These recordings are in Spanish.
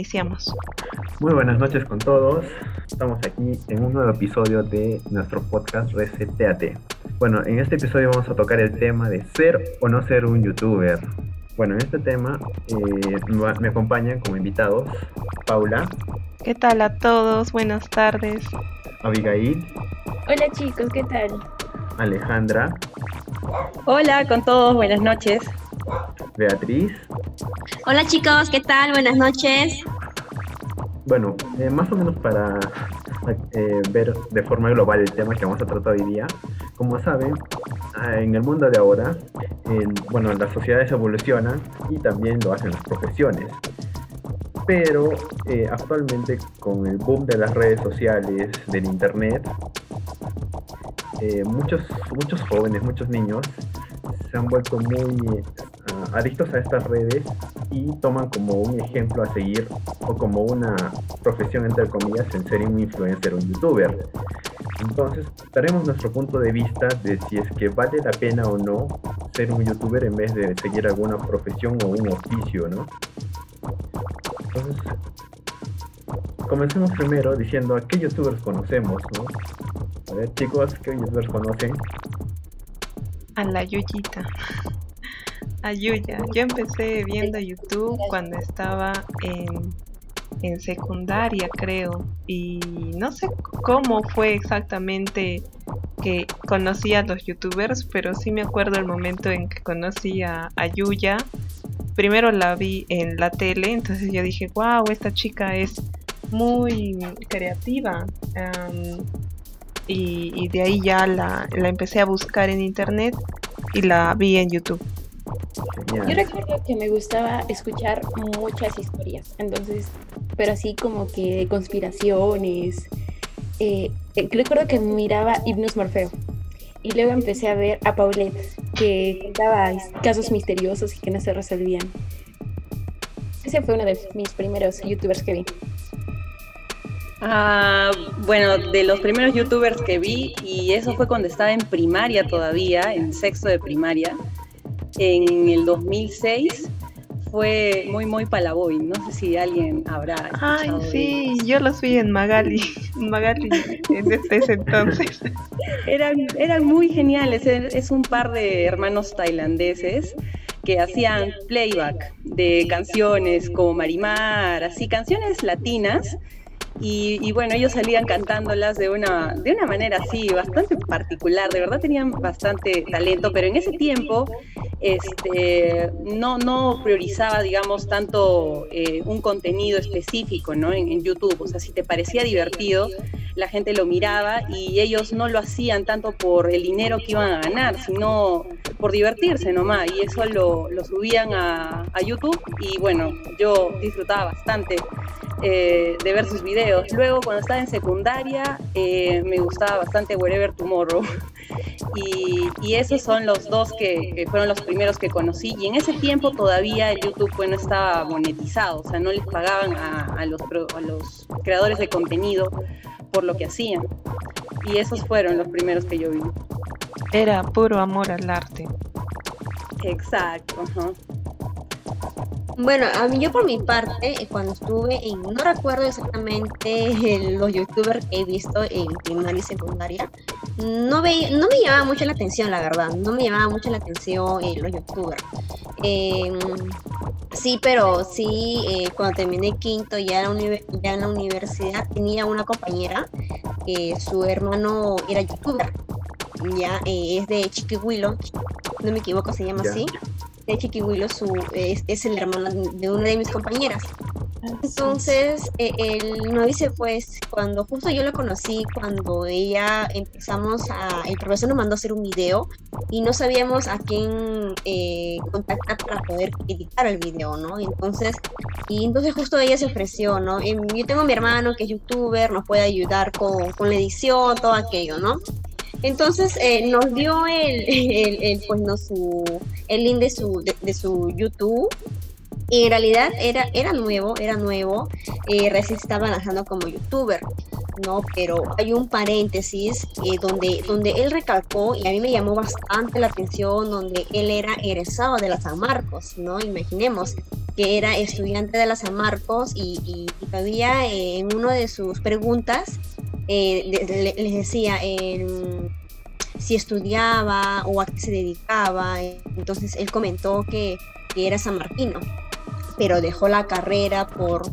iniciamos. Muy buenas noches con todos. Estamos aquí en un nuevo episodio de nuestro podcast Reseteate. Bueno, en este episodio vamos a tocar el tema de ser o no ser un youtuber. Bueno, en este tema eh, me acompañan como invitados Paula. ¿Qué tal a todos? Buenas tardes. Abigail. Hola chicos, ¿qué tal? Alejandra. Hola con todos, buenas noches. Beatriz. Hola chicos, ¿qué tal? Buenas noches. Bueno, eh, más o menos para eh, ver de forma global el tema que vamos a tratar hoy día. Como saben, ah, en el mundo de ahora, bueno, las sociedades evolucionan y también lo hacen las profesiones. Pero eh, actualmente con el boom de las redes sociales, del internet, muchos, muchos jóvenes, muchos niños se han vuelto muy adictos a estas redes y toman como un ejemplo a seguir o como una profesión entre comillas en ser un influencer o un youtuber. Entonces, daremos nuestro punto de vista de si es que vale la pena o no ser un youtuber en vez de seguir alguna profesión o un oficio, ¿no? Entonces, comencemos primero diciendo a qué youtubers conocemos, ¿no? A ver, chicos, ¿qué youtubers conocen? A la Yuyita. Ayuya. Yo empecé viendo YouTube cuando estaba en, en secundaria, creo. Y no sé cómo fue exactamente que conocí a los youtubers, pero sí me acuerdo el momento en que conocí a Ayuya. Primero la vi en la tele, entonces yo dije, wow, esta chica es muy creativa. y, y, de ahí ya la, la empecé a buscar en internet y la vi en YouTube. Yo recuerdo que me gustaba escuchar muchas historias, entonces, pero así como que conspiraciones. Eh, eh, recuerdo que miraba Hipnos Morfeo y luego empecé a ver a Paulette que contaba casos misteriosos y que no se resolvían. Ese fue uno de mis primeros youtubers que vi. Ah, bueno, de los primeros youtubers que vi, y eso fue cuando estaba en primaria todavía, en sexto de primaria, en el 2006 fue muy, muy palaboy. No sé si alguien habrá. Ay, sí, yo los vi en Magali, Magali desde ese entonces. Eran, eran muy geniales. Es un par de hermanos tailandeses que hacían playback de canciones como Marimar, así, canciones latinas y, bueno, ellos salían cantándolas de una, de una manera así, bastante particular, de verdad tenían bastante talento, pero en ese tiempo este, no, no priorizaba, digamos, tanto eh, un contenido específico ¿no? En, en, YouTube. O sea, si te parecía divertido, la gente lo miraba y ellos no lo hacían tanto por el dinero que iban a ganar, sino por divertirse nomás. Y eso lo, subían a, a YouTube y bueno, yo disfrutaba bastante eh, de ver sus videos. Luego, cuando estaba en secundaria, eh, me gustaba bastante Wherever Tomorrow. y, y, esos son los dos que, fueron los primeros que conocí. Y en ese tiempo todavía YouTube pues, no estaba monetizado, o sea, no les pagaban a, los, a los creadores de contenido por lo que hacían. Y esos fueron los primeros que yo vi. Era puro amor al arte. Exacto. Bueno, a mí yo por mi parte, eh, cuando estuve en, no recuerdo exactamente los youtubers que he visto en primaria y secundaria, no, ve, no me llamaba mucho la atención, la verdad, no me llamaba mucho la atención eh, los youtubers. Em, sí, pero sí, eh, cuando terminé quinto, ya, ya en la universidad, tenía una compañera que su hermano era youtuber, ya es de Chiquihuilo, no me equivoco, se llama así. De Chiquihuilo su, es, es, el hermano de una de mis compañeras. Entonces, eh, el novice, pues, cuando justo yo lo conocí, cuando ella empezamos a, el profesor nos mandó a hacer un video y no sabíamos a quién eh, contactar para poder editar el video, ¿no? Entonces, y entonces justo ella se ofreció, ¿no? yo tengo a mi hermano que es youtuber, nos puede ayudar con, con la edición, todo aquello, ¿no? Entonces eh, nos dio el, el, pues, no, su, el link de su, de, su YouTube. Y en realidad era, era nuevo, era nuevo, eh, recién estaba lanzando como youtuber. ¿no? Pero hay un paréntesis eh, donde, donde él recalcó, y a mí me llamó bastante la atención, donde él era egresado de la San Marcos, ¿no? Imaginemos que era estudiante de la San Marcos y, todavía eh, en una de sus preguntas eh, les decía si estudiaba o a qué se dedicaba. Entonces él comentó que, que era sanmarquino, pero dejó la carrera por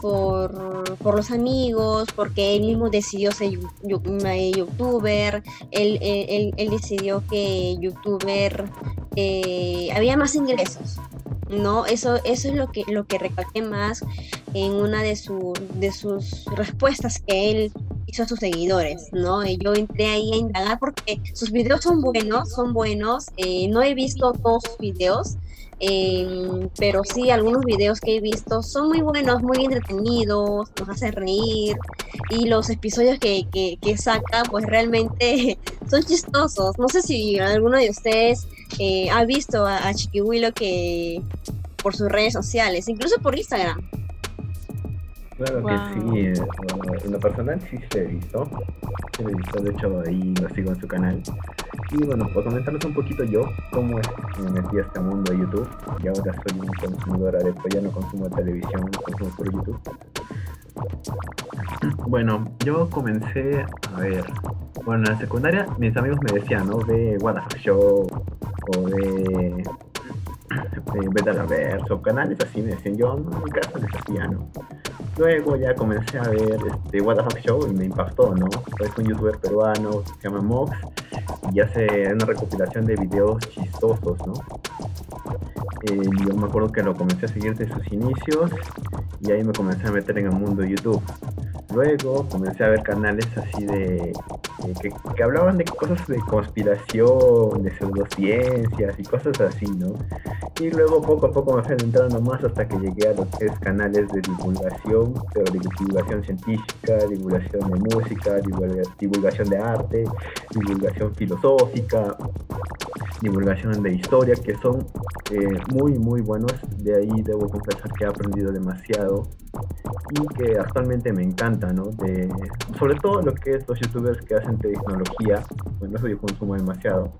por, los amigos, porque él mismo decidió ser youtuber, él, él, decidió que youtuber eh, había más ingresos. ¿no? Eso, eso es lo que, lo que recalqué más en una de, de sus respuestas que él hizo a sus seguidores, ¿no? Yo entré ahí a indagar porque sus videos son buenos, son buenos. Eh, no he visto todos sus videos, Em, pero sí, algunos videos que he visto son muy buenos, muy entretenidos, nos hacen reír y los episodios que, que, saca pues realmente son chistosos. No sé si alguno de ustedes eh, ha visto a, a Chiquihuilo que por sus redes sociales, incluso por Instagram. Claro que sí, eh, en lo personal sí se visto, sí he visto, de hecho ahí lo sigo en su canal. Y bueno, para comentarles un poquito yo cómo es que me metí a este mundo de YouTube y ahora soy un consumidor adepto, ya no consumo televisión, consumo por YouTube. Bueno, yo comencé a ver, bueno, en la secundaria mis amigos me decían, ¿no? De What Show o de de la Verso, canales así me decían, yo hacía, ¿no? Luego ya comencé a ver este What the Fuck Show y me impactó, ¿no? Es un youtuber peruano, se llama Mox, y hace una recopilación de videos chistosos, ¿no? Eh, yo me acuerdo que lo comencé a seguir desde sus inicios y ahí me comencé a meter en el mundo de YouTube. Luego comencé a ver canales así de, que, hablaban de cosas de conspiración, de pseudociencias y cosas así, ¿no? Y luego poco a poco me fui entrando más hasta que llegué a los tres canales de divulgación, pero divulgación científica, divulgación de música, divulgación de arte, divulgación filosófica, divulgación de historia, que son eh, muy, muy buenos. De ahí debo confesar que he aprendido demasiado y que actualmente me encanta, ¿no? Sobre todo lo que es los youtubers que hacen tecnología, bueno, eso yo consumo demasiado.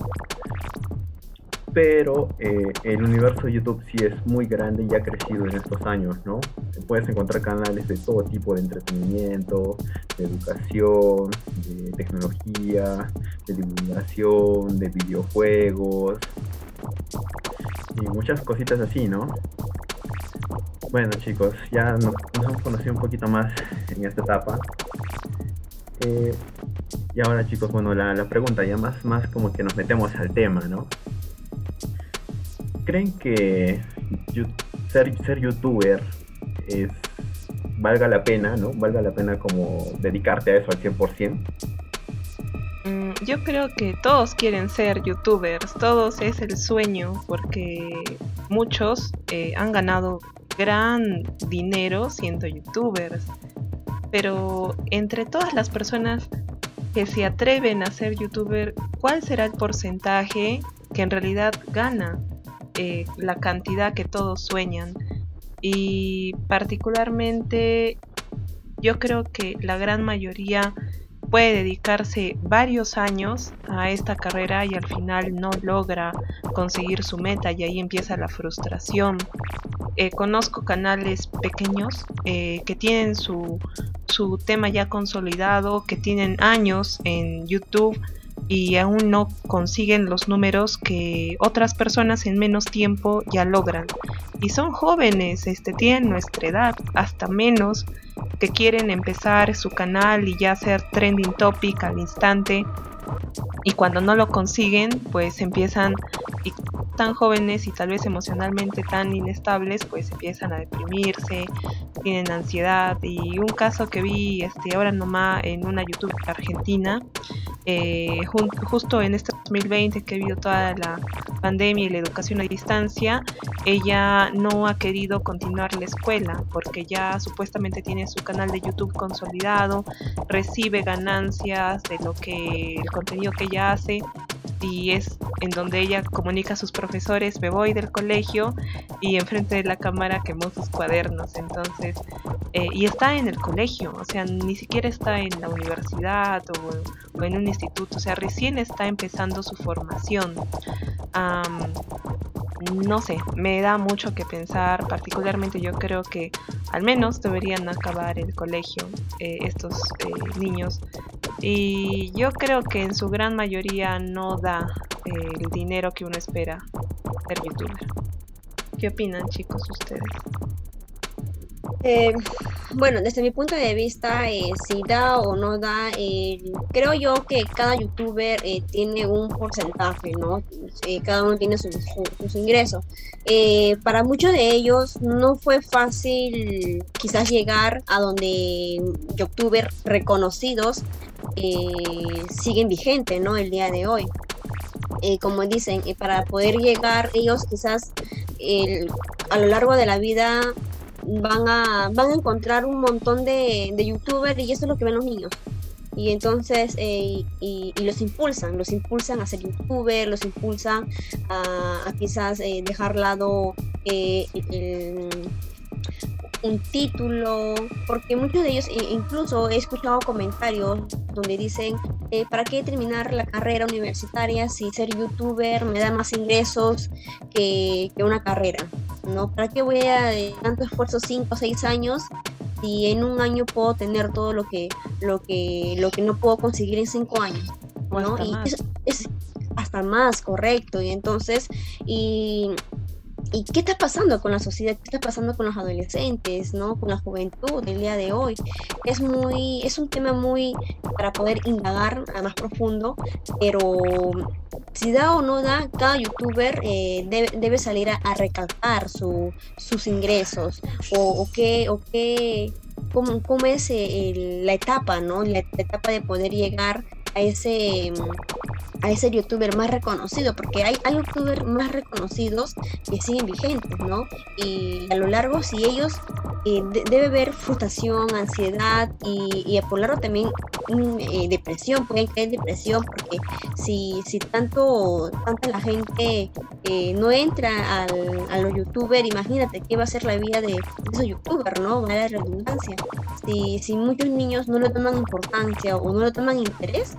Pero eh, el universo de YouTube sí es muy grande y ha crecido en estos años, ¿no? Puedes encontrar canales de todo tipo de entretenimiento, de educación, de tecnología, de divulgación, de videojuegos y muchas cositas así, ¿no? Bueno chicos, ya nos, hemos conocido un poquito más en esta etapa. Eh, y ahora chicos, bueno, la, pregunta ya más, más como que nos metemos al tema, ¿no? ¿Creen que ser, youtuber es, valga la pena, ¿no? Valga la pena como dedicarte a eso al 100%? Mm, yo creo que todos quieren ser youtubers, todos es el sueño porque muchos eh, han ganado gran dinero siendo youtubers. Pero entre todas las personas que se atreven a ser youtuber, ¿cuál será el porcentaje que en realidad gana eh, la cantidad que todos sueñan? Y particularmente yo creo que la gran mayoría puede dedicarse varios años a esta carrera y al final no logra conseguir su meta y ahí empieza la frustración. Eh, conozco canales pequeños eh, que tienen su, su tema ya consolidado, que tienen años en YouTube y aún no consiguen los números que otras personas en menos tiempo ya logran. Y son jóvenes, este, tienen nuestra edad, hasta menos, que quieren empezar su canal y ya hacer trending topic al instante. Y cuando no lo consiguen, pues empiezan y tan jóvenes y tal vez emocionalmente tan inestables, pues empiezan a deprimirse, tienen ansiedad. Y un caso que vi este, ahora nomás en una YouTube argentina, eh, justo en este 2020 que ha habido toda la pandemia y la educación a distancia, ella no ha querido continuar la escuela porque ya supuestamente tiene su canal de YouTube consolidado, recibe ganancias de lo que el contenido que ella hace y es en donde ella comunica a sus profesores, me voy del colegio y enfrente de la cámara quemó sus cuadernos. Entonces, eh, y está en el colegio, o sea, ni siquiera está en la universidad o, en un instituto, o sea, recién está empezando su formación. no sé, me da mucho que pensar, particularmente yo creo que al menos deberían acabar el colegio eh, estos eh, niños y yo creo que en su gran mayoría no da eh, el dinero que uno espera ser youtuber. ¿Qué opinan chicos ustedes? Eh, bueno, desde mi punto de vista, eh, si da o no da, creo yo que cada youtuber tiene un porcentaje, ¿no? cada uno tiene sus, ingresos. para muchos de ellos no fue fácil quizás llegar a donde youtubers reconocidos eh, siguen vigentes, ¿no? El día de hoy. Eh, como dicen, y para poder llegar ellos quizás a lo largo de la vida van a, van a encontrar un montón de, de youtubers y eso es lo que ven los niños. Y entonces, eh, y, los impulsan, los impulsan a ser youtuber, los impulsan a, quizás dejar lado el, un título, porque muchos de ellos, incluso he escuchado comentarios donde dicen, eh, ¿para qué terminar la carrera universitaria si ser youtuber me da más ingresos que, una carrera? ¿no? ¿Para qué voy a de tanto esfuerzo 5 o 6 años si en un año puedo tener todo lo que, lo que, lo que no puedo conseguir en 5 años? ¿no? Y es hasta más correcto. Y entonces, y ¿Y qué está pasando con la sociedad? ¿Qué está pasando con los adolescentes, ¿no? Con la juventud del día de hoy. Es muy, es un tema muy para poder indagar a más profundo, pero si da o no da, cada youtuber eh, debe, salir a, recalcar su, sus ingresos o, qué, o qué, cómo, cómo es eh, la etapa, ¿no? La, la etapa de poder llegar a ese a ese youtuber más reconocido, porque hay, hay youtubers más reconocidos que siguen vigentes, ¿no? Y a lo largo, si ellos eh, debe haber frustración, ansiedad y, y por largo también mm, eh, depresión, pueden caer depresión, porque si, si tanto, tanta la gente eh, no entra al, a los youtubers, imagínate qué va a ser la vida de, esos youtubers, ¿no? Una redundancia. Si, si muchos niños no le toman importancia o no le toman interés,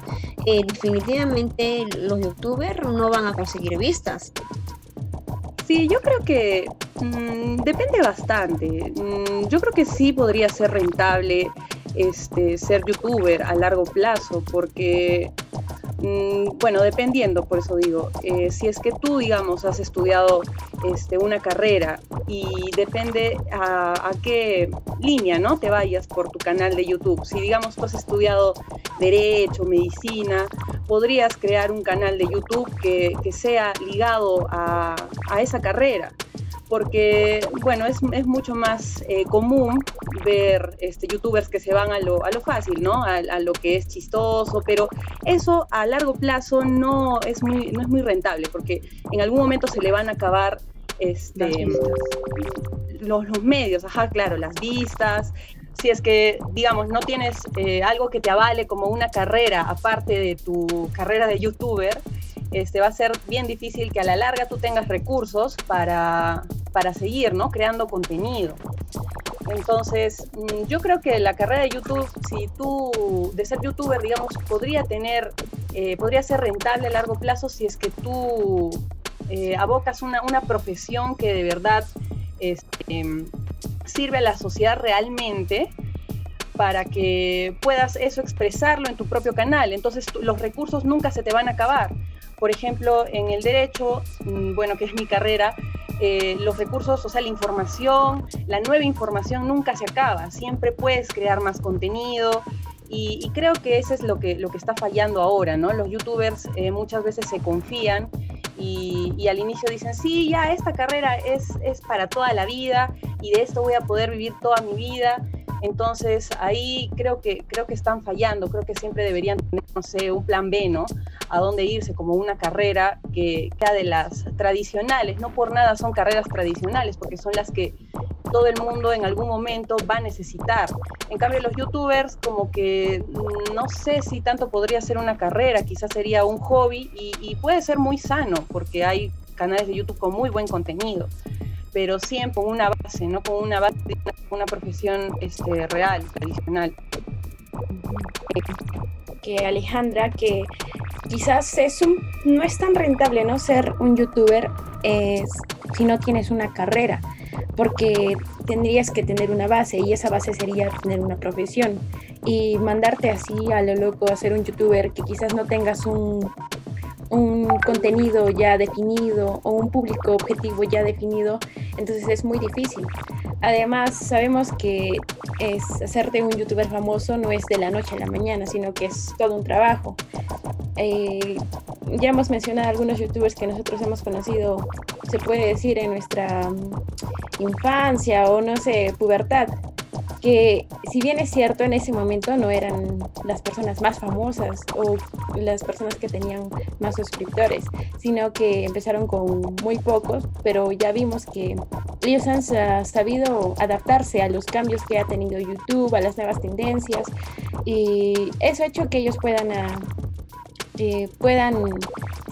definitivamente los youtubers no van a conseguir vistas. Sí, yo creo que mm, depende bastante. Mm, yo creo que sí podría ser rentable este, ser youtuber a largo plazo, porque bueno, dependiendo, por eso digo, eh, si es que tú, digamos, has estudiado este, una carrera y depende a, qué línea, ¿no? Te vayas por tu canal de YouTube. Si, digamos, tú has estudiado derecho, medicina, podrías crear un canal de YouTube que, sea ligado a, a esa carrera porque, bueno, es, es mucho más eh, común ver este, youtubers que se van a lo, a lo fácil, ¿no? A, lo que es chistoso, pero eso a largo plazo no es muy, no es muy rentable, porque en algún momento se le van a acabar este, los, los medios, ajá, claro, las vistas, si es que, digamos, no tienes eh, algo que te avale como una carrera aparte de tu carrera de youtuber, este, va a ser bien difícil que a la larga tú tengas recursos para, para seguir, ¿no? Creando contenido. Entonces, mm, yo creo que la carrera de YouTube, si tú, de ser youtuber, digamos, podría tener, eh, podría ser rentable a largo plazo si es que tú eh, abocas una, una, profesión que de verdad este, sirve a la sociedad realmente para que puedas eso expresarlo en tu propio canal. Entonces, los recursos nunca se te van a acabar. Por ejemplo, en el derecho, mm, bueno, que es mi carrera, eh, los recursos, o sea, la información, la nueva información nunca se acaba, siempre puedes crear más contenido y, creo que eso es lo que, lo que está fallando ahora, ¿no? Los youtubers eh, muchas veces se confían y, al inicio dicen, sí, ya esta carrera es, es para toda la vida y de esto voy a poder vivir toda mi vida entonces ahí creo que, creo que están fallando, creo que siempre deberían tener, no sé, un plan B, ¿no? A dónde irse como una carrera que sea de las tradicionales, no por nada son carreras tradicionales, porque son las que todo el mundo en algún momento va a necesitar. En cambio, los youtubers como que mm, no sé si tanto podría ser una carrera, quizás sería un hobby y, puede ser muy sano porque hay canales de YouTube con muy buen contenido pero siempre con una base, no con una base de una, profesión este, real, tradicional. Que Alejandra, que quizás es un, no es tan rentable no ser un youtuber si no tienes una carrera, porque tendrías que tener una base y esa base sería tener una profesión. Y mandarte así a lo loco a ser un youtuber que quizás no tengas un, un contenido ya definido o un público objetivo ya definido, entonces es muy difícil. Además, sabemos que es hacerte un youtuber famoso no es de la noche a la mañana, sino que es todo un trabajo. Eh, ya hemos mencionado algunos youtubers que nosotros hemos conocido, se puede decir, en nuestra mm, infancia o no sé, pubertad que si bien es cierto en ese momento no eran las personas más famosas o las personas que tenían más suscriptores, sino que empezaron con muy pocos, pero ya vimos que ellos han sabido adaptarse a los cambios que ha tenido YouTube, a las nuevas tendencias y eso ha hecho que ellos puedan, ah, eh, puedan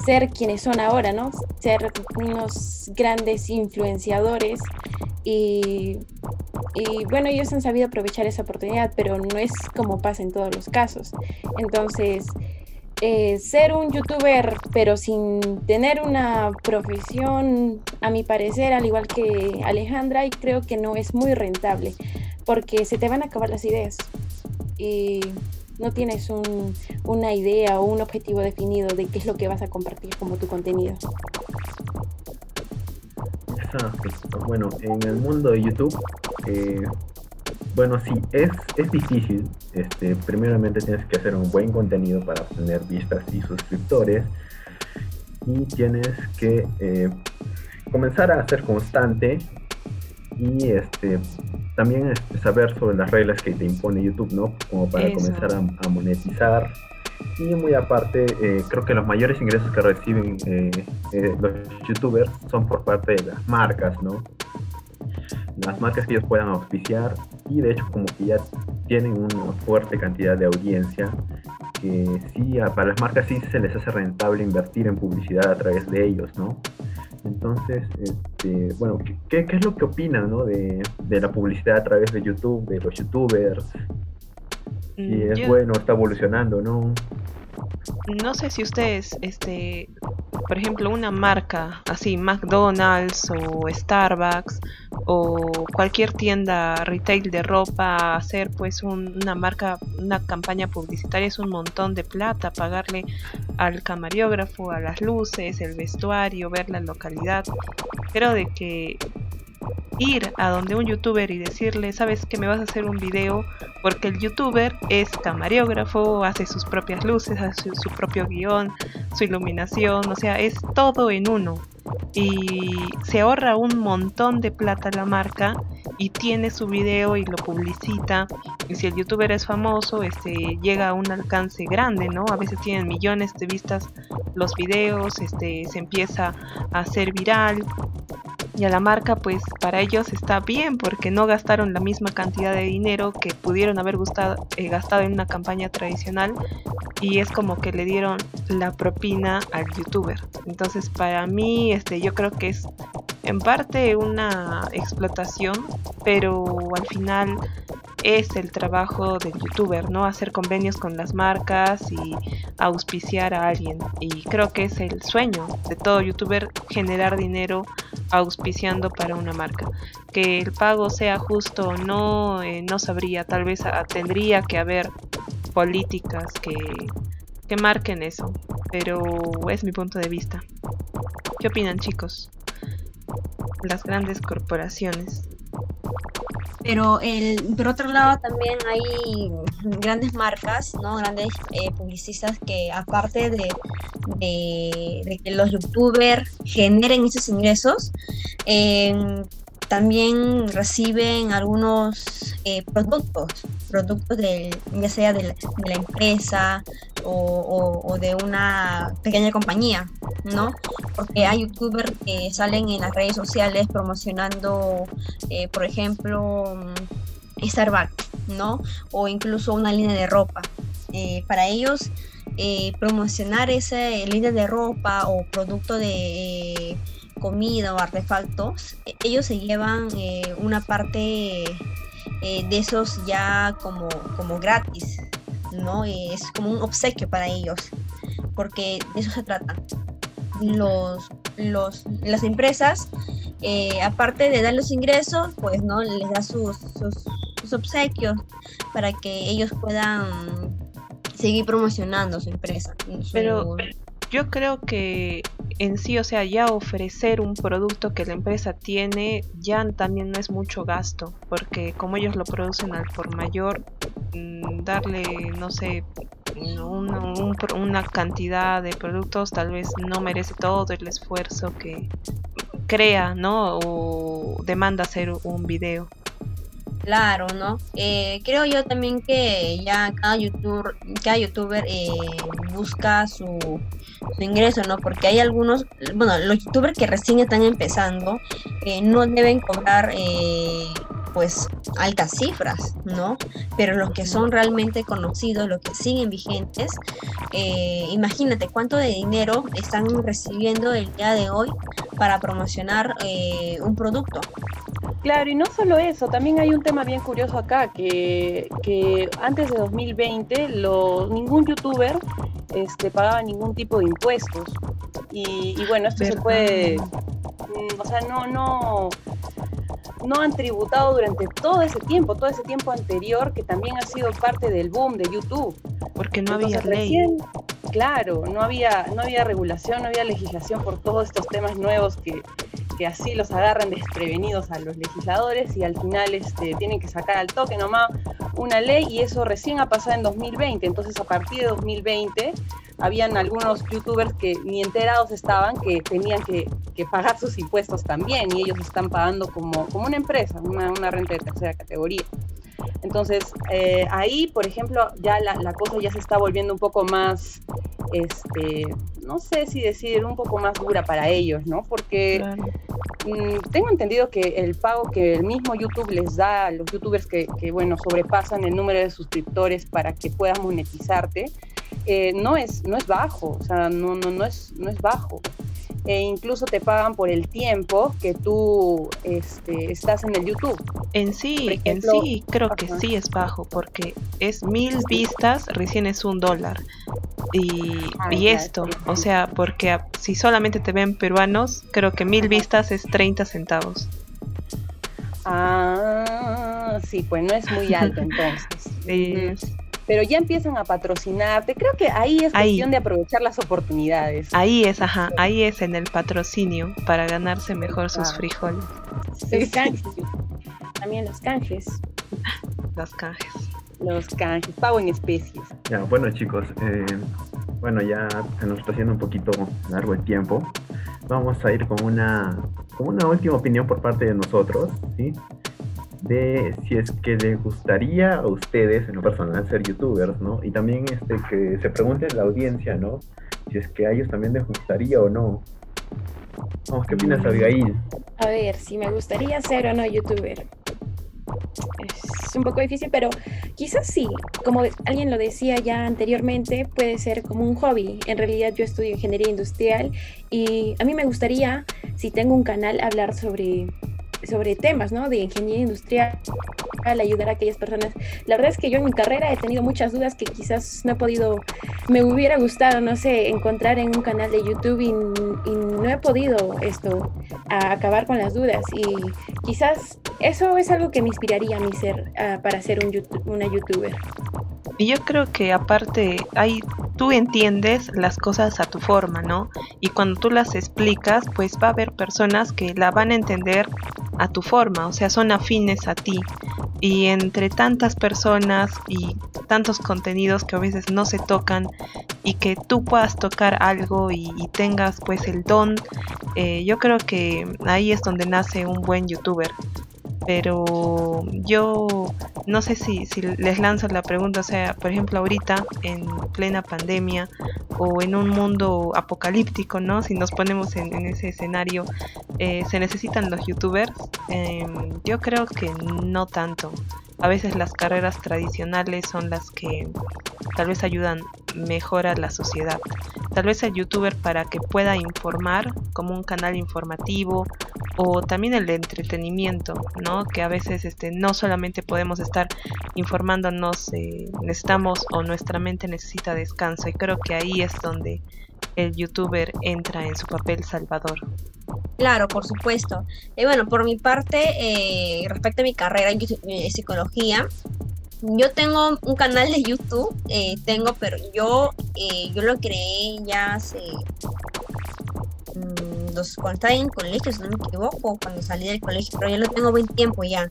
ser quienes son ahora, ¿no? Ser unos grandes influenciadores y, bueno, ellos han sabido aprovechar esa oportunidad, pero no es como pasa en todos los casos. Entonces, eh, ser un youtuber, pero sin tener una profesión, a mi parecer, al igual que Alejandra, y creo que no es muy rentable, porque se te van a acabar las ideas. Y no tienes una idea o un objetivo definido de qué es lo que vas a compartir como tu contenido. Bueno, en el mundo de YouTube, eh, bueno, sí, es, es difícil. Este, primeramente tienes que hacer un buen contenido para obtener vistas y suscriptores. Y tienes que eh, comenzar a ser constante y este, también este, saber sobre las reglas que te impone YouTube, ¿no? Como para comenzar a, monetizar. Y muy aparte, eh, creo que los mayores ingresos que reciben eh, los youtubers son por parte de las marcas, ¿no? Las marcas que ellos puedan auspiciar y de hecho como que ya tienen una fuerte cantidad de audiencia que sí, para las marcas sí se les hace rentable invertir en publicidad a través de ellos, ¿no? Entonces, este, bueno, ¿qué, es lo que opinan ¿no? de, la publicidad a través de YouTube, de los youtubers? Si mm, es bueno, está evolucionando, ¿no? No sé si ustedes, este, por ejemplo, una marca así, McDonald's o Starbucks o cualquier tienda retail de ropa, hacer pues una marca, una campaña publicitaria es un montón de plata, pagarle al camariógrafo, a las luces, el vestuario, ver la localidad. Pero de que ir a donde un youtuber y decirle, sabes que me vas a hacer un video porque el youtuber es camariógrafo, hace sus propias luces, hace su, propio guion, su iluminación, o sea, es todo en uno. Y se ahorra un montón de plata la marca y tiene su video y lo publicita. Y si el youtuber es famoso, este llega a un alcance grande, ¿no? A veces tienen millones de vistas los videos, este se empieza a hacer viral y a la marca pues para ellos está bien porque no gastaron la misma cantidad de dinero que pudieron haber eh, gastado en una campaña tradicional y es como que le dieron la propina al youtuber entonces para mí este yo creo que es en parte una explotación pero al final es el trabajo del youtuber, ¿no? Hacer convenios con las marcas y auspiciar a alguien. Y creo que es el sueño de todo youtuber generar dinero auspiciando para una marca. Que el pago sea justo no, eh, no sabría. Tal vez tendría que haber políticas que, que marquen eso. Pero es mi punto de vista. ¿Qué opinan chicos? Las grandes corporaciones pero el, por otro lado también hay grandes marcas, ¿no? Grandes eh, publicistas que aparte de, de, que los youtubers generen esos ingresos, también reciben algunos eh, productos, productos de, ya sea de la, empresa o, de una pequeña compañía, ¿no? Porque hay youtubers que salen en las redes sociales promocionando, eh, por ejemplo, mm, Starbucks, ¿no? O incluso una línea de ropa. Eh, para ellos, promocionar esa línea de ropa o producto de comida o artefactos, e, ellos se llevan eh, una parte eh, de esos ya como, como gratis, ¿no? Es como un obsequio para ellos, porque de eso se trata. Los, los, las empresas, eh, aparte de dar los ingresos, pues no les da sus, sus, obsequios para que ellos puedan seguir promocionando su empresa. Pero yo creo que en sí, o sea, ya ofrecer un producto que la empresa tiene ya también no es mucho gasto, porque como ellos lo producen al por mayor, mm, darle, no sé, una, cantidad de productos tal vez no merece todo el esfuerzo que crea, ¿no? O demanda hacer un video. Claro, ¿no? Eh, creo yo también que ya cada youtuber, cada youtuber eh, busca su, ingreso, ¿no? Porque hay algunos, bueno, los youtubers que recién están empezando eh, no deben cobrar pues altas cifras, ¿no? Pero los que son realmente conocidos, los que siguen vigentes, imagínate cuánto de dinero están recibiendo el día de hoy para promocionar un producto. Claro, y no solo eso, también hay un tema bien curioso acá, que, que antes de 2020 lo, ningún youtuber este, pagaba ningún tipo de impuestos. Y, bueno, esto se puede, mm, o sea, no, no, no han tributado durante todo ese tiempo, todo ese tiempo anterior que también ha sido parte del boom de YouTube. Porque no había ley. claro, no había, no había regulación, no había legislación por todos estos temas nuevos que, que así los agarran desprevenidos a los legisladores y al final este, tienen que sacar al toque nomás una ley y eso recién ha pasado en 2020. Entonces a partir de 2020 habían algunos youtubers que ni enterados estaban que tenían que, pagar sus impuestos también y ellos están pagando como, como una empresa, una, una renta de tercera categoría. Entonces, eh, ahí, por ejemplo, ya la, la, cosa ya se está volviendo un poco más, este, no sé si decir, un poco más dura para ellos, ¿no? Porque mm, tengo entendido que el pago que el mismo YouTube les da a los youtubers que, que bueno, sobrepasan el número de suscriptores para que puedan monetizarte, eh, no, es, no es bajo, o sea, no, no, no, es, no es bajo e incluso te pagan por el tiempo que tú este, estás en el YouTube. En sí, en sí creo que sí es bajo porque es mil vistas, recién es un dólar. Y, ah, y esto, o sea, porque si solamente te ven peruanos, creo que mil vistas es 30 centavos. Ah, sí, pues no es muy alto entonces pero ya empiezan a patrocinarte. Creo que ahí es cuestión de aprovechar las oportunidades. Ahí es, ajá, ahí es en el patrocinio para ganarse mejor sus frijoles. Los canjes. También los canjes. Los canjes. Los canjes, pago en especies. Ya, bueno chicos, eh, bueno ya se nos está haciendo un poquito largo el tiempo. Vamos a ir con una, con una última opinión por parte de nosotros, ¿sí? De si es que les gustaría a ustedes en lo personal ser youtubers, ¿no? Y también este que se pregunte la audiencia, ¿no? Si es que a ellos también les gustaría o no. Vamos, ¿qué opinas, mm. Abigail? A ver, si me gustaría ser o no youtuber. Es un poco difícil, pero quizás sí. Como alguien lo decía ya anteriormente, puede ser como un hobby. En realidad yo estudio ingeniería industrial y a mí me gustaría, si tengo un canal, hablar sobre sobre temas, ¿no? De ingeniería industrial, ayudar a aquellas personas. La verdad es que yo en mi carrera he tenido muchas dudas que quizás no he podido, me hubiera gustado, no sé, encontrar en un canal de YouTube y, no he podido esto, acabar con las dudas. Y quizás eso es algo que me inspiraría a mí ser, para ser un una youtuber. Y yo creo que aparte hay tú entiendes las cosas a tu forma, ¿no? Y cuando tú las explicas, pues va a haber personas que la van a entender a tu forma, o sea, son afines a ti. Y entre tantas personas y tantos contenidos que a veces no se tocan y que tú puedas tocar algo y, tengas pues el don, eh, yo creo que ahí es donde nace un buen youtuber pero yo no sé si, si les lanzo la pregunta, o sea, por ejemplo, ahorita en plena pandemia o en un mundo apocalíptico, ¿no? Si nos ponemos en, ese escenario, eh, ¿se necesitan los youtubers? Em, yo creo que no tanto. A veces las carreras tradicionales son las que tal vez ayudan mejor a la sociedad. Tal vez el youtuber para que pueda informar como un canal informativo o también el de entretenimiento, ¿no? Que a veces este, no solamente podemos estar informándonos, eh, necesitamos o nuestra mente necesita descanso y creo que ahí es donde el youtuber entra en su papel salvador. Claro, por supuesto. Y bueno, por mi parte, eh, respecto a mi carrera en eh, psicología, yo tengo un canal de YouTube, tengo, pero yo, yo lo creé ya hace Mm, cuando estaba en colegio, si no me equivoco, cuando salí del colegio, pero ya lo tengo buen tiempo ya.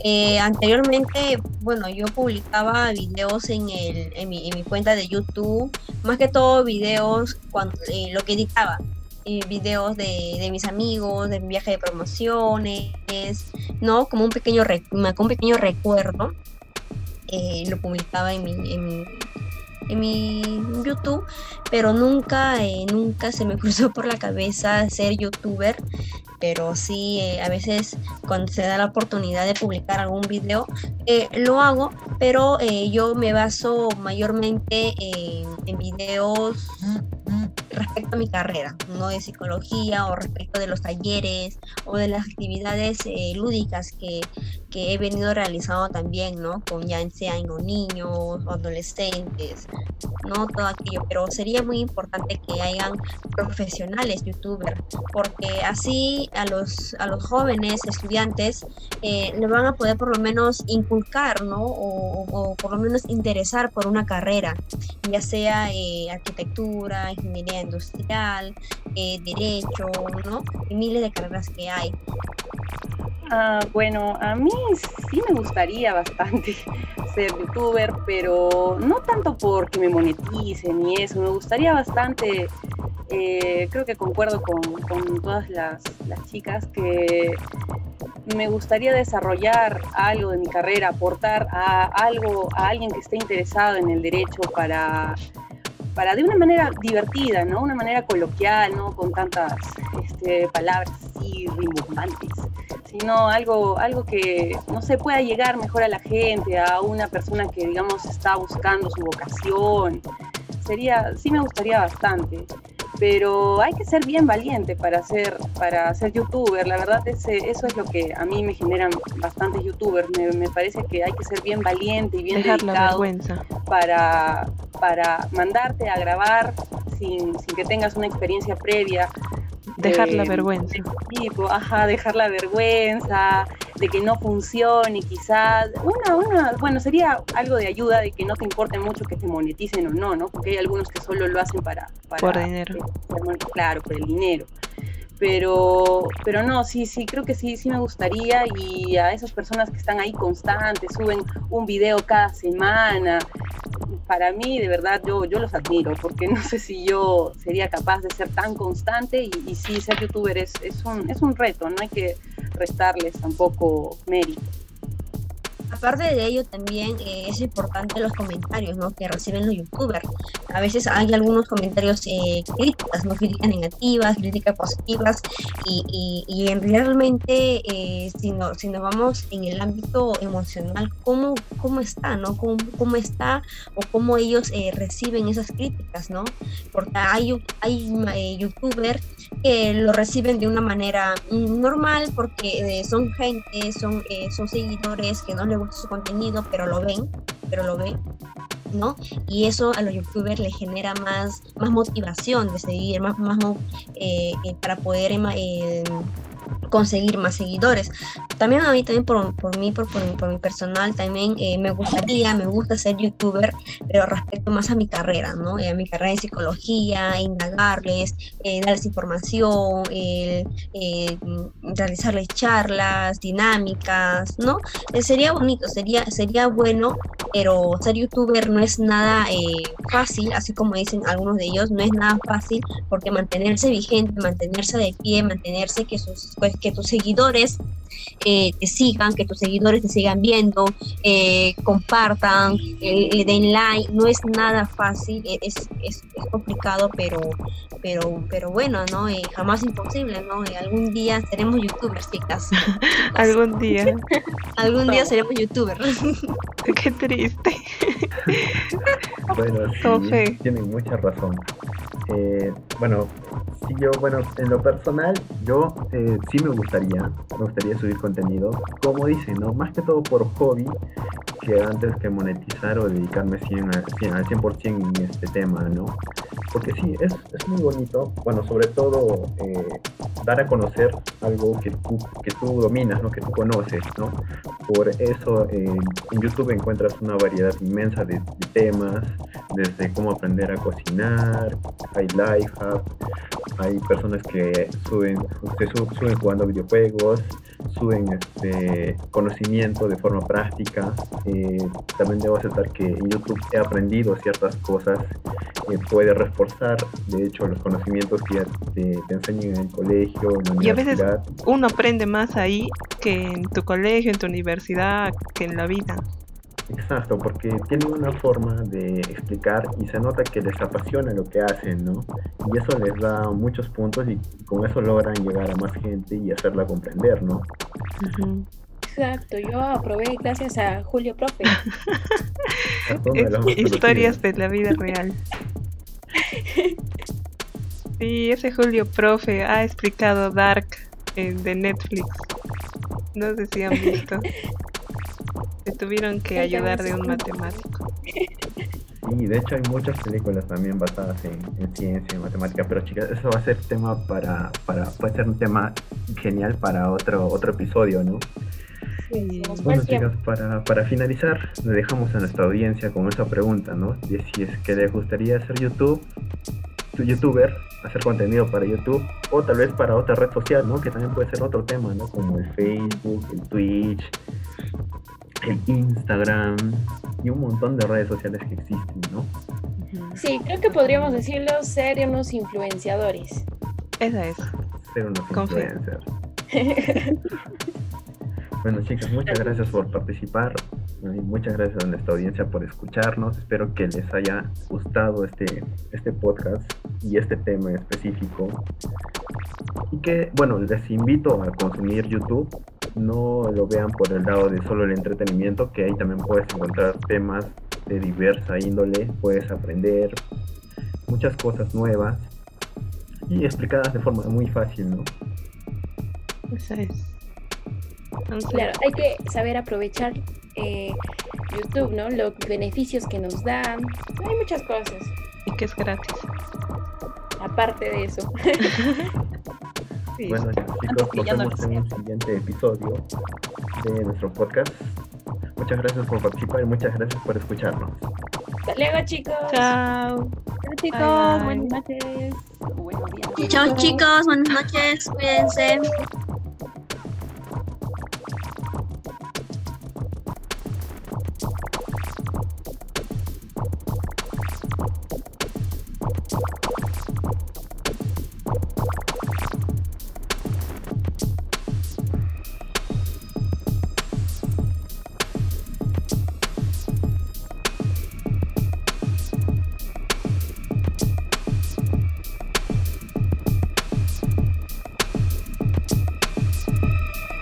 Eh, anteriormente, bueno, yo publicaba videos en, el, en, mi, en mi cuenta de YouTube, más que todo videos cuando eh, lo que editaba, eh, videos de, de, mis amigos, de mi viaje de promociones, ¿no? Como un pequeño, un pequeño recuerdo. lo publicaba en mi, en mi en mi YouTube, pero nunca, eh, nunca se me cruzó por la cabeza ser youtuber. Pero sí, eh, a veces cuando se da la oportunidad de publicar algún video, eh, lo hago, pero yo me baso mayormente en videos respecto a mi carrera, no de psicología o respecto de los talleres o de las actividades eh, lúdicas que, que, he venido realizando también, ¿no? Con ya sean niños o adolescentes, ¿no? Todo aquello, pero sería muy importante que hayan profesionales youtubers, porque así a los, a los jóvenes estudiantes eh, le van a poder por lo menos inculcar, ¿no? O, o, por lo menos interesar por una carrera, ya sea eh, arquitectura, ingeniería industrial, eh, derecho, ¿no? Y miles de carreras que hay. Ah, bueno, a mí sí me gustaría bastante ser youtuber, pero no tanto porque me moneticen ni eso, me gustaría bastante, eh, creo que concuerdo con, con todas las, las, chicas que me gustaría desarrollar algo de mi carrera, aportar a algo, a alguien que esté interesado en el derecho para para de una manera divertida, ¿no? Una manera coloquial, no con tantas este, palabras así rimbombantes, sino algo, algo que, no se pueda llegar mejor a la gente, a una persona que, digamos, está buscando su vocación. Sería, sí me gustaría bastante pero hay que ser bien valiente para ser, para ser youtuber. La verdad, ese, eso es lo que a mí me generan bastantes youtubers. Me, parece que hay que ser bien valiente y bien Dejar la vergüenza. Para, para mandarte a grabar sin, sin que tengas una experiencia previa Dejar la vergüenza. Tipo, ajá, dejar la vergüenza, de que no funcione, quizás. Una, una, bueno, sería algo de ayuda de que no te importe mucho que te moneticen o no, ¿no? Porque hay algunos que solo lo hacen para. para por dinero. claro, por el dinero. Pero, pero no, sí, sí, creo que sí, sí me gustaría y a esas personas que están ahí constantes, suben un video cada semana, para mí, de verdad, yo, yo los admiro, porque no sé si yo sería capaz de ser tan constante y, y sí, ser youtuber es, es, un, es un reto, no hay que restarles tampoco mérito aparte de ello también eh, es importante los comentarios ¿no? que reciben los youtubers. A veces hay algunos comentarios eh, críticas, no críticas negativas, críticas positivas y, y, y realmente eh, si, no, si nos vamos en el ámbito emocional, ¿cómo, cómo está? ¿no? ¿Cómo, cómo está o cómo ellos eh, reciben esas críticas? ¿no? Porque hay, hay youtubers que lo reciben de una manera normal porque son gente, son, son seguidores que no les su contenido, pero lo ven, pero lo ven, ¿no? Y eso a los youtubers les genera más, más motivación de seguir, más, más eh, eh, para poder eh, conseguir más seguidores. También a mí, también por, por mí, por, por, mi personal, también eh, me gustaría, me gusta ser youtuber, pero respecto más a mi carrera, ¿no? a mi carrera de psicología, indagarles, darles información, realizarles charlas, dinámicas, ¿no? sería bonito, sería, sería bueno, pero ser youtuber no es nada fácil, así como dicen algunos de ellos, no es nada fácil porque mantenerse vigente, mantenerse de pie, mantenerse que, sus, pues, que tus seguidores eh, te sigan, que tus seguidores te sigan viendo, eh, compartan, eh, le den like, no es nada fácil, e, es, es, complicado, pero, pero, pero bueno, ¿no? jamás imposible, ¿no? algún día seremos youtubers, chicas. algún día. algún día seremos youtubers. Qué triste. Bueno, sí, tienen mucha razón. Bueno, si yo, bueno, en lo personal, yo sí me gustaría, me gustaría subir contenido, como dicen, ¿no? Más que todo por hobby, que antes que monetizar o dedicarme 100 al 100%, en este tema, ¿no? Porque sí, es, es muy bonito, bueno, sobre todo eh, dar a conocer algo que tú, que tú dominas, ¿no? Que tú conoces, ¿no? Por eso en YouTube encuentras una variedad inmensa de, temas, desde cómo aprender a cocinar, hay life hay personas que suben, se suben jugando videojuegos, suben este conocimiento de forma práctica. Eh, también debo aceptar que en YouTube he aprendido ciertas cosas que puede reforzar, de hecho, los conocimientos que ya te, enseñan en el colegio, en la universidad. Y a veces uno aprende más ahí que en tu colegio, en tu universidad, que en la vida. Exacto, porque tienen una forma de explicar y se nota que les apasiona lo que hacen, ¿no? Y eso les da muchos puntos y con eso logran llegar a más gente y hacerla comprender, ¿no? Exacto, yo aprobé gracias a Julio Profe. historias de la vida real. Sí, ese Julio Profe ha explicado Dark eh, de Netflix. No sé si han visto. Se tuvieron que ayudar de un matemático. Sí, de hecho hay muchas películas también basadas en, ciencia, en matemática, pero chicas, eso va a ser tema para, para, puede ser un tema genial para otro, otro episodio, ¿no? bueno chicas, para, para finalizar, le dejamos a nuestra audiencia con esa pregunta, ¿no? De si es que les gustaría ser YouTube, youtuber, hacer contenido para YouTube, o tal vez para otra red social, ¿no? Que también puede ser otro tema, ¿no? Como el Facebook, el Twitch, el Instagram y un montón de redes sociales que existen, ¿no? Sí, creo que podríamos decirlo ser unos influenciadores. Esa es. Ser unos influencers. bueno, chicas, muchas gracias por participar. Muchas gracias a nuestra audiencia por escucharnos. Espero que les haya gustado este, este podcast y este tema específico. Y que, bueno, les invito a consumir YouTube no lo vean por el lado de solo el entretenimiento, que ahí también puedes encontrar temas de diversa índole, puedes aprender muchas cosas nuevas y explicadas de forma muy fácil, ¿no? Eso es. Claro, hay que saber aprovechar eh, YouTube, ¿no? Los beneficios que nos dan. Hay muchas cosas. Y que es gratis. Aparte de eso. Bueno, chicos, nos vemos en un siguiente episodio de nuestro podcast. Muchas gracias por participar y muchas gracias por escucharnos. Hasta luego, chicos. Chao. Chao, chicos. Buenas noches. Buenos días. Chao, chicos. Buenas noches. Cuídense.